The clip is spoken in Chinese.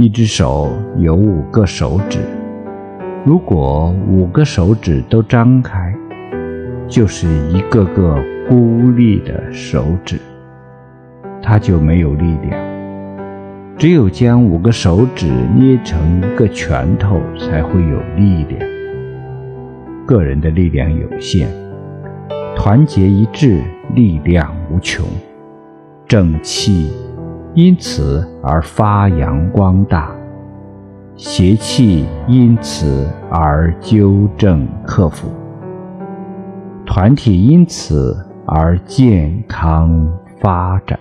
一只手有五个手指，如果五个手指都张开，就是一个个孤立的手指，它就没有力量。只有将五个手指捏成一个拳头，才会有力量。个人的力量有限，团结一致，力量无穷。正气因此而发扬光大，邪气因此而纠正克服。团体因此而健康发展。